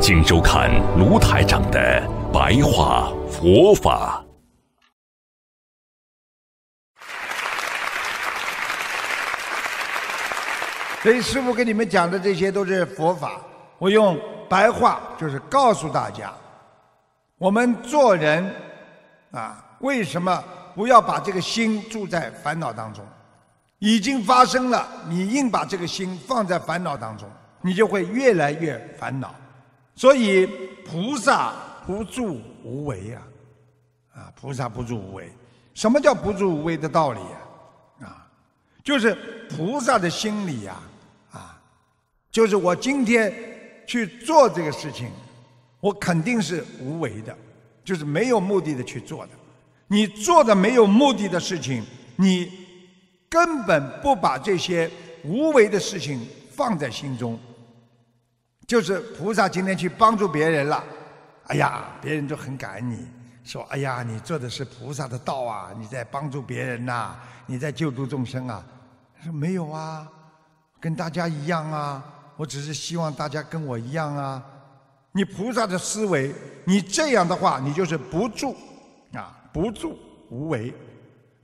请收看卢台长的白话佛法。所以师傅跟你们讲的这些都是佛法，我用白话就是告诉大家，我们做人啊，为什么不要把这个心住在烦恼当中？已经发生了，你硬把这个心放在烦恼当中，你就会越来越烦恼。所以菩萨不住无为啊，啊，菩萨不住无为。什么叫不住无为的道理啊？啊，就是菩萨的心里呀，啊，就是我今天去做这个事情，我肯定是无为的，就是没有目的的去做的。你做的没有目的的事情，你根本不把这些无为的事情放在心中。就是菩萨今天去帮助别人了，哎呀，别人就很感恩你，说哎呀，你做的是菩萨的道啊，你在帮助别人呐，你在救度众生啊。他说没有啊，跟大家一样啊，我只是希望大家跟我一样啊。你菩萨的思维，你这样的话，你就是不住啊，不住无为，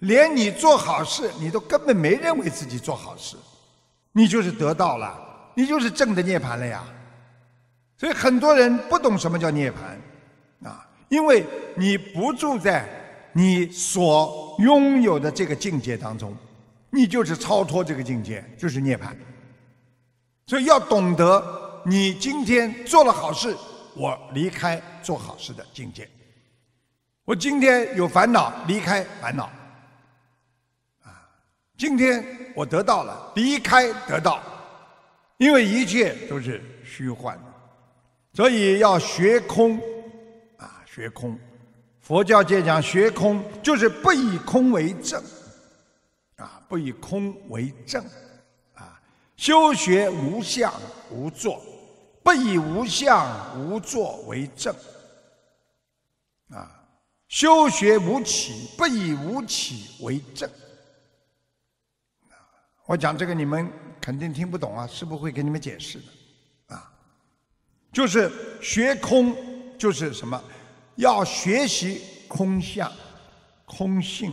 连你做好事，你都根本没认为自己做好事，你就是得到了，你就是正的涅盘了呀。所以很多人不懂什么叫涅槃，啊，因为你不住在你所拥有的这个境界当中，你就是超脱这个境界，就是涅槃。所以要懂得，你今天做了好事，我离开做好事的境界；我今天有烦恼，离开烦恼。啊，今天我得到了，离开得到，因为一切都是虚幻的。所以要学空，啊，学空。佛教界讲学空，就是不以空为正，啊，不以空为正，啊，修学无相无作，不以无相无作为正，啊，修学无起，不以无起为正。我讲这个你们肯定听不懂啊，是不会给你们解释的。就是学空，就是什么？要学习空相、空性。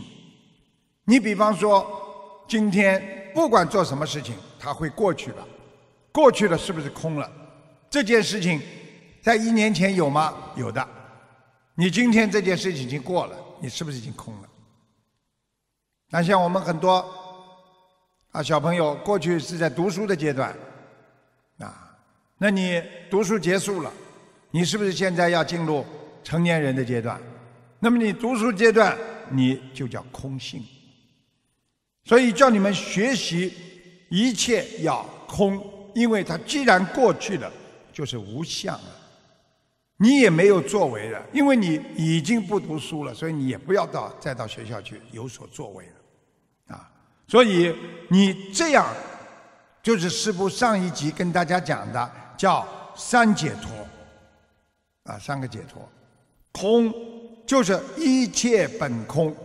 你比方说，今天不管做什么事情，它会过去了。过去了是不是空了？这件事情在一年前有吗？有的。你今天这件事情已经过了，你是不是已经空了？那像我们很多啊小朋友，过去是在读书的阶段，那你读书结束了，你是不是现在要进入成年人的阶段？那么你读书阶段，你就叫空性。所以叫你们学习一切要空，因为它既然过去了，就是无相了。你也没有作为了，因为你已经不读书了，所以你也不要到再到学校去有所作为了，啊！所以你这样，就是师父上一集跟大家讲的。叫三解脱，啊，三个解脱，空就是一切本空。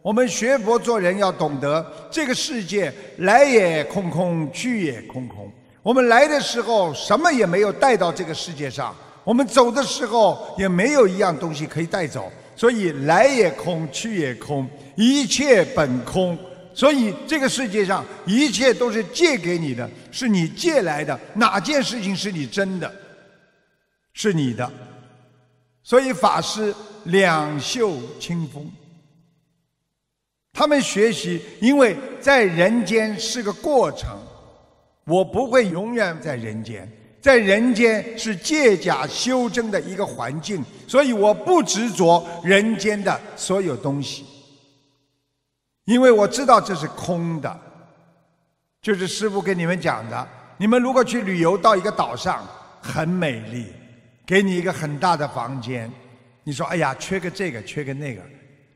我们学佛做人要懂得，这个世界来也空空，去也空空。我们来的时候什么也没有带到这个世界上，我们走的时候也没有一样东西可以带走。所以来也空，去也空，一切本空。所以这个世界上一切都是借给你的，是你借来的。哪件事情是你真的？是你的。所以法师两袖清风，他们学习，因为在人间是个过程，我不会永远在人间，在人间是借假修真的一个环境，所以我不执着人间的所有东西。因为我知道这是空的，就是师傅跟你们讲的。你们如果去旅游到一个岛上，很美丽，给你一个很大的房间，你说哎呀，缺个这个，缺个那个。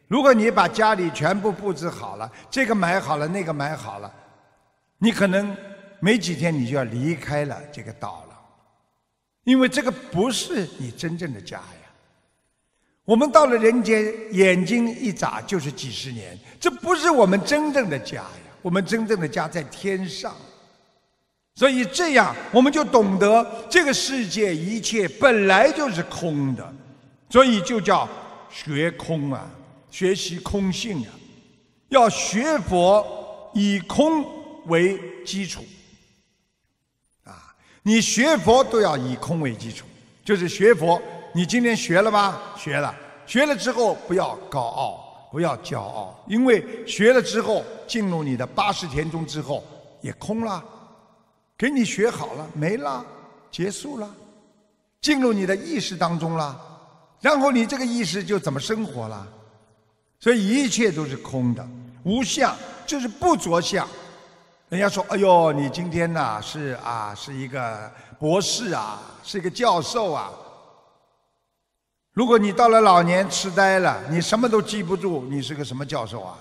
如果你把家里全部布置好了，这个买好了，那个买好了，你可能没几天你就要离开了这个岛了，因为这个不是你真正的家。我们到了人间，眼睛一眨就是几十年，这不是我们真正的家呀。我们真正的家在天上，所以这样我们就懂得这个世界一切本来就是空的，所以就叫学空啊。学习空性啊，要学佛以空为基础啊！你学佛都要以空为基础，就是学佛。你今天学了吗？学了，学了之后不要高傲，不要骄傲，因为学了之后进入你的八十田中之后也空了，给你学好了没了，结束了，进入你的意识当中了，然后你这个意识就怎么生活了？所以一切都是空的，无相就是不着相。人家说：“哎呦，你今天呐是啊，是一个博士啊，是一个教授啊。如果你到了老年痴呆了，你什么都记不住，你是个什么教授啊？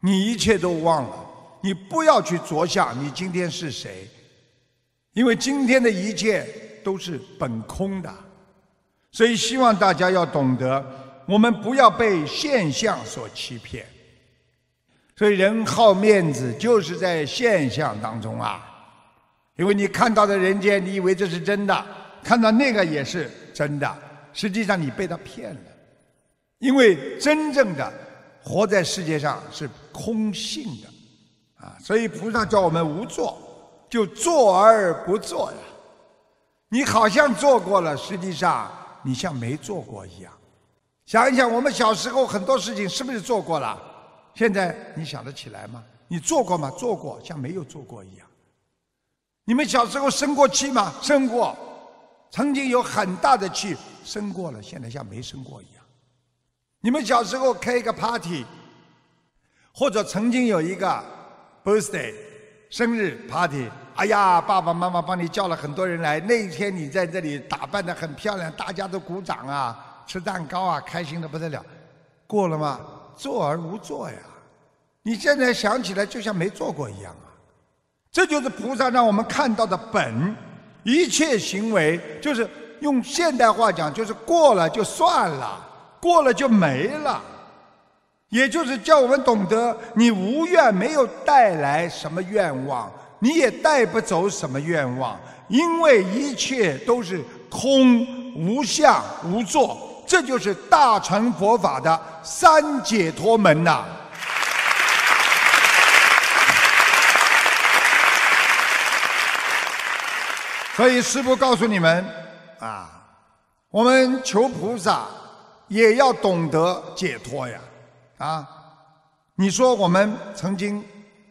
你一切都忘了。你不要去着想，你今天是谁？因为今天的一切都是本空的。所以希望大家要懂得。”我们不要被现象所欺骗，所以人好面子就是在现象当中啊。因为你看到的人间，你以为这是真的，看到那个也是真的，实际上你被他骗了。因为真正的活在世界上是空性的啊，所以菩萨叫我们无做，就坐而不做呀。你好像做过了，实际上你像没做过一样。想一想，我们小时候很多事情是不是做过了？现在你想得起来吗？你做过吗？做过，像没有做过一样。你们小时候生过气吗？生过，曾经有很大的气，生过了，现在像没生过一样。你们小时候开一个 party，或者曾经有一个 birthday 生日 party，哎呀，爸爸妈妈帮你叫了很多人来，那一天你在这里打扮的很漂亮，大家都鼓掌啊。吃蛋糕啊，开心的不得了，过了吗？做而无作呀！你现在想起来就像没做过一样啊！这就是菩萨让我们看到的本，一切行为就是用现代话讲，就是过了就算了，过了就没了。也就是叫我们懂得，你无愿没有带来什么愿望，你也带不走什么愿望，因为一切都是空、无相、无作。这就是大乘佛法的三解脱门呐！所以师父告诉你们啊，我们求菩萨也要懂得解脱呀！啊，你说我们曾经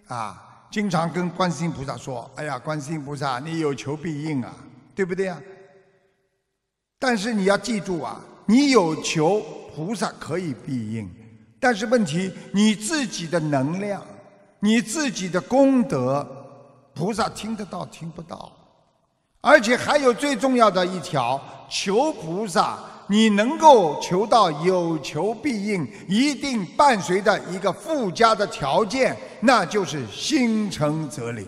啊，经常跟观世音菩萨说：“哎呀，观世音菩萨，你有求必应啊，对不对呀？”但是你要记住啊。你有求，菩萨可以必应，但是问题你自己的能量，你自己的功德，菩萨听得到听不到，而且还有最重要的一条，求菩萨，你能够求到有求必应，一定伴随着一个附加的条件，那就是心诚则灵。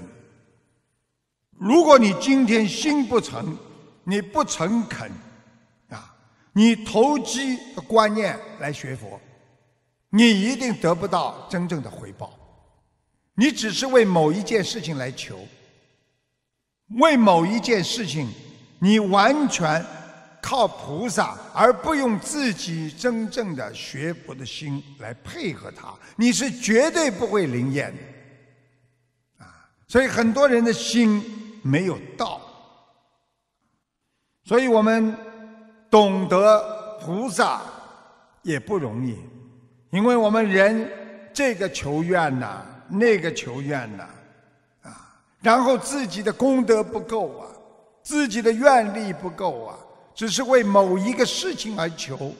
如果你今天心不诚，你不诚恳。啊你投机的观念来学佛，你一定得不到真正的回报。你只是为某一件事情来求，为某一件事情，你完全靠菩萨，而不用自己真正的学佛的心来配合他，你是绝对不会灵验的。啊，所以很多人的心没有到，所以我们。懂得菩萨也不容易，因为我们人这个求愿呐，那个求愿呐，然后自己的功德不够啊，自己的愿力不够啊，只是为某一个事情而求，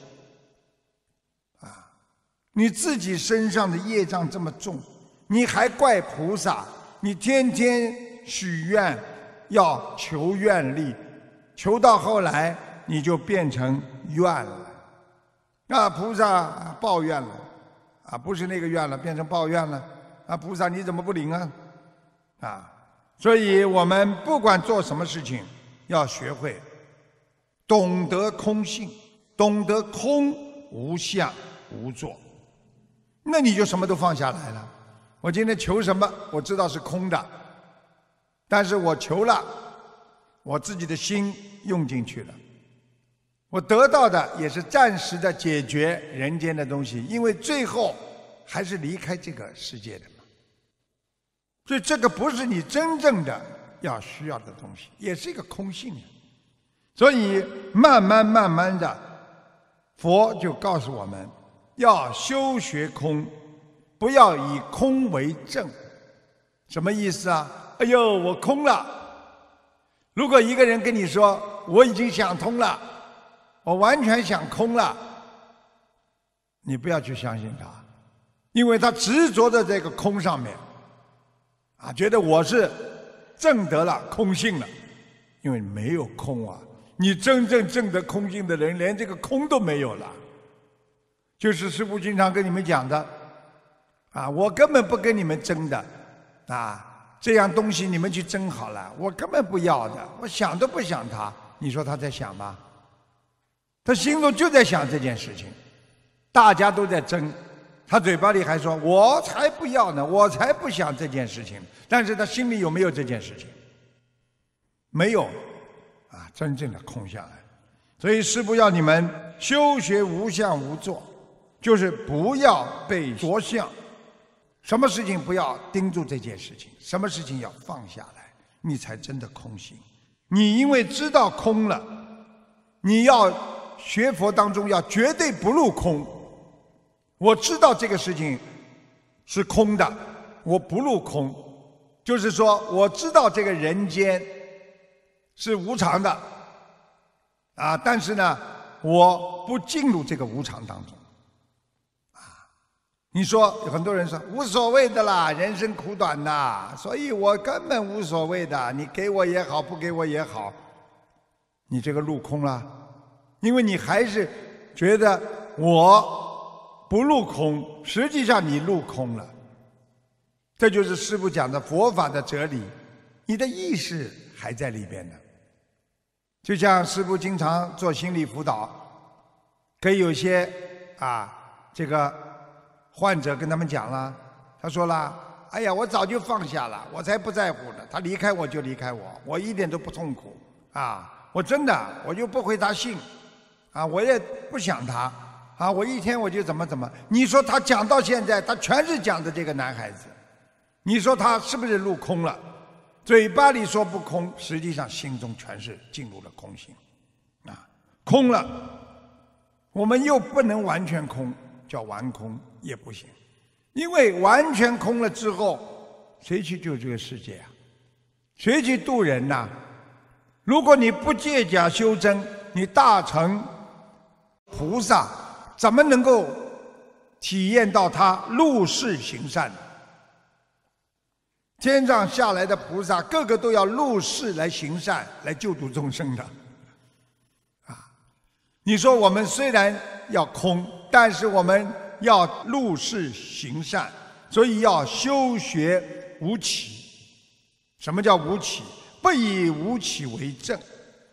啊，你自己身上的业障这么重，你还怪菩萨？你天天许愿要求愿力，求到后来。你就变成怨了。那菩萨抱怨了，啊，不是那个怨了，变成抱怨了。啊，菩萨你怎么不灵啊？啊，所以我们不管做什么事情，要学会懂得空性，懂得空无相无作，那你就什么都放下来了。我今天求什么，我知道是空的，但是我求了，我自己的心用进去了，我得到的也是暂时的解决人间的东西，因为最后还是离开这个世界的。所以这个不是你真正的要需要的东西，也是一个空性的。所以慢慢慢慢的，佛就告诉我们要修学空，不要以空为正。什么意思啊？哎呦，我空了。如果一个人跟你说我已经想通了，我完全想空了，你不要去相信他，因为他执着在这个空上面。啊，觉得我是证得了空性了，因为没有空啊！你真正证得空性的人，连这个空都没有了。就是师父经常跟你们讲的，啊，我根本不跟你们争的，啊，这样东西你们去争好了，我根本不要的，我想都不想他。你说他在想吗？他心中就在想这件事情，大家都在争。他嘴巴里还说：“我才不要呢，我才不想这件事情。”但是他心里有没有这件事情？没有，啊，真正的空下来。所以师父要你们修学无相无作，就是不要被着相，什么事情不要盯住这件事情，什么事情要放下来，你才真的空心。你因为知道空了，你要学佛当中要绝对不入空。我知道这个事情是空的，我不入空，就是说我知道这个人间是无常的，啊，但是呢，我不进入这个无常当中，啊，你说很多人说无所谓的啦，人生苦短呐，所以我根本无所谓的，你给我也好，不给我也好，你这个入空了，因为你还是觉得我。不入空，实际上你入空了。这就是师父讲的佛法的哲理，你的意识还在里边呢。就像师父经常做心理辅导，跟有些啊这个患者跟他们讲了，他说了：“哎呀，我早就放下了，我才不在乎呢。他离开我就离开我，我一点都不痛苦啊！我真的我就不回他信啊，我也不想他。”啊，我一天我就怎么怎么？你说他讲到现在，他全是讲的这个男孩子。你说他是不是入空了？嘴巴里说不空，实际上心中全是进入了空性。啊，空了，我们又不能完全空，叫完空也不行。因为完全空了之后，谁去救这个世界啊？谁去渡人呐？如果你不借假修真，你大成菩萨。怎么能够体验到他入世行善？天上下来的菩萨，个个都要入世来行善，来救度众生的。啊，你说我们虽然要空，但是我们要入世行善，所以要修学无起。什么叫无起？不以无起为正。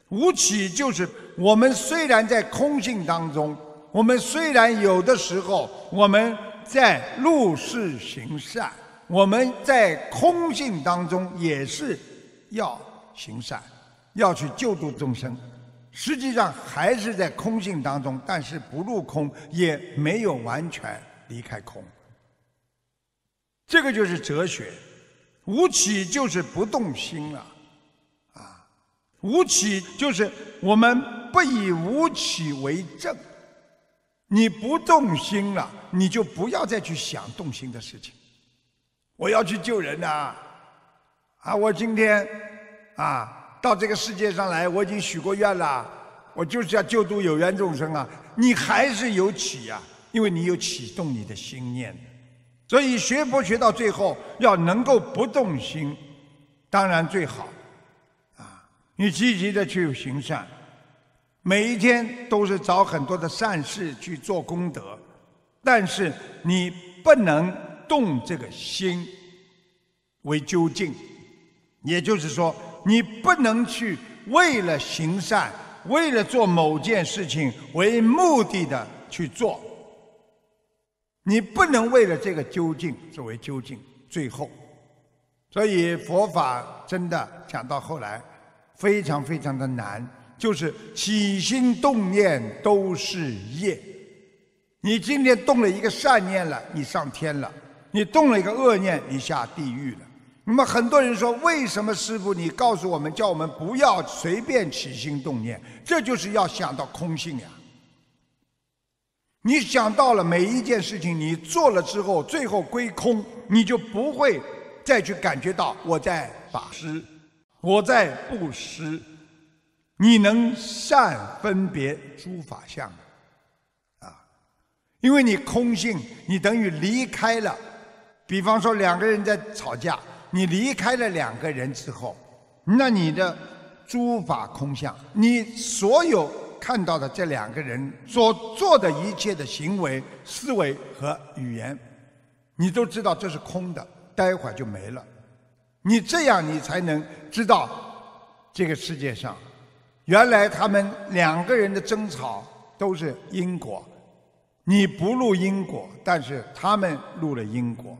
无起就是我们虽然在空性当中。我们虽然有的时候我们在入世行善，我们在空性当中也是要行善，要去救度众生，实际上还是在空性当中，但是不入空，也没有完全离开空。这个就是哲学，无起就是不动心了，啊，无起就是我们不以无起为正。你不动心了，你就不要再去想动心的事情。我要去救人呐，啊，我今天啊到这个世界上来，我已经许过愿了，我就是要救度有缘众生啊。你还是有起呀，因为你有启动你的心念。所以学佛学到最后，要能够不动心，当然最好啊。你积极的去行善，每一天都是找很多的善事去做功德，但是你不能动这个心为究竟，也就是说，你不能去为了行善、为了做某件事情为目的的去做，你不能为了这个究竟作为究竟，最后。所以佛法真的讲到后来，非常非常的难，就是起心动念都是业。你今天动了一个善念了，你上天了；你动了一个恶念，你下地狱了。那么很多人说，为什么师傅你告诉我们，叫我们不要随便起心动念？这就是要想到空性呀。你想到了每一件事情，你做了之后，最后归空，你就不会。再去感觉到我在法施，我在布施，你能善分别诸法相啊？因为你空性，你等于离开了。比方说两个人在吵架，你离开了两个人之后，那你的诸法空相，你所有看到的这两个人所做的一切的行为、思维和语言，你都知道这是空的。待会儿就没了，你这样你才能知道这个世界上，原来他们两个人的争吵都是因果，你不入因果，但是他们入了因果。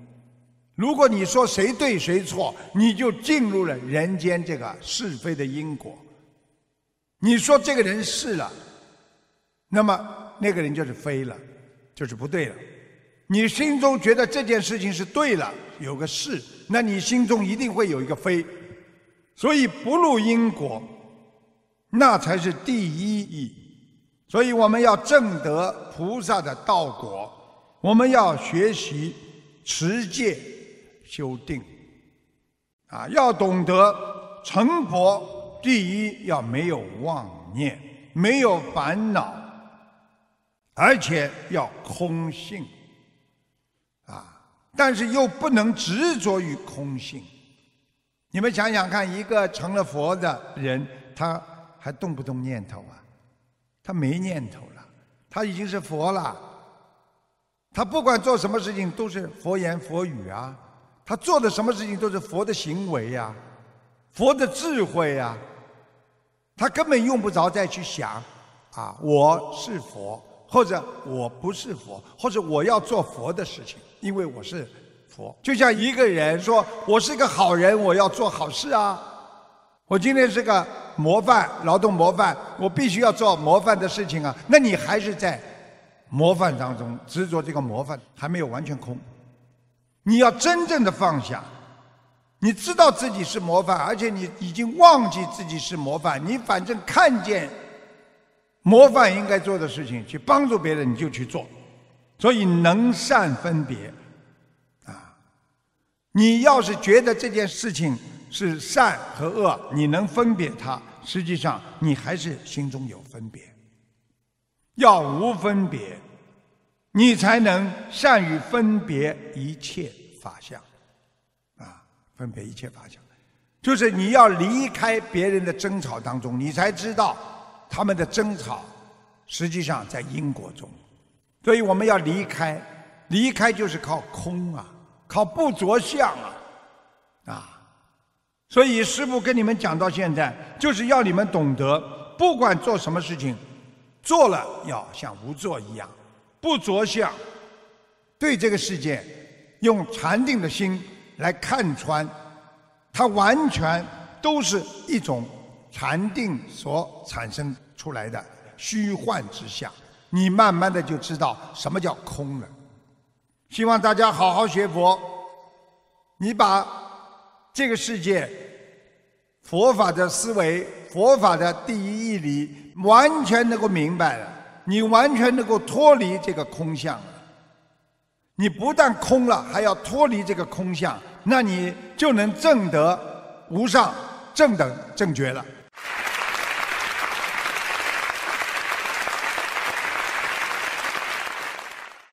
如果你说谁对谁错，你就进入了人间这个是非的因果。你说这个人是了，那么那个人就是非了，就是不对了。你心中觉得这件事情是对了。有个是，那你心中一定会有一个非，所以不入因果，那才是第一义。所以我们要证得菩萨的道果，我们要学习持戒修定，啊，要懂得成佛，第一要没有妄念，没有烦恼，而且要空性。啊但是又不能执着于空性。你们想想看，一个成了佛的人，他还动不动念头啊？他没念头了，他已经是佛了。他不管做什么事情都是佛言佛语啊，他做的什么事情都是佛的行为呀，佛的智慧呀。他根本用不着再去想啊，我是佛，或者我不是佛，或者我要做佛的事情。因为我是佛，就像一个人说：“我是一个好人，我要做好事啊！我今天是个模范，劳动模范，我必须要做模范的事情啊！”那你还是在模范当中执着这个模范，还没有完全空。你要真正的放下，你知道自己是模范，而且你已经忘记自己是模范，你反正看见模范应该做的事情，去帮助别人，你就去做。所以能善分别，啊，你要是觉得这件事情是善和恶，你能分别它，实际上你还是心中有分别。要无分别，你才能善于分别一切法相，啊，分别一切法相，就是你要离开别人的争吵当中，你才知道他们的争吵实际上在因果中。所以我们要离开，离开就是靠空啊，靠不着相啊，啊！所以师父跟你们讲到现在，就是要你们懂得，不管做什么事情，做了要像无做一样，不着相，对这个世界用禅定的心来看穿，它完全都是一种禅定所产生出来的虚幻之相。你慢慢的就知道什么叫空了。希望大家好好学佛，你把这个世界佛法的思维、佛法的第一义理完全能够明白了，你完全能够脱离这个空相。你不但空了，还要脱离这个空相，那你就能证得无上正等正觉了。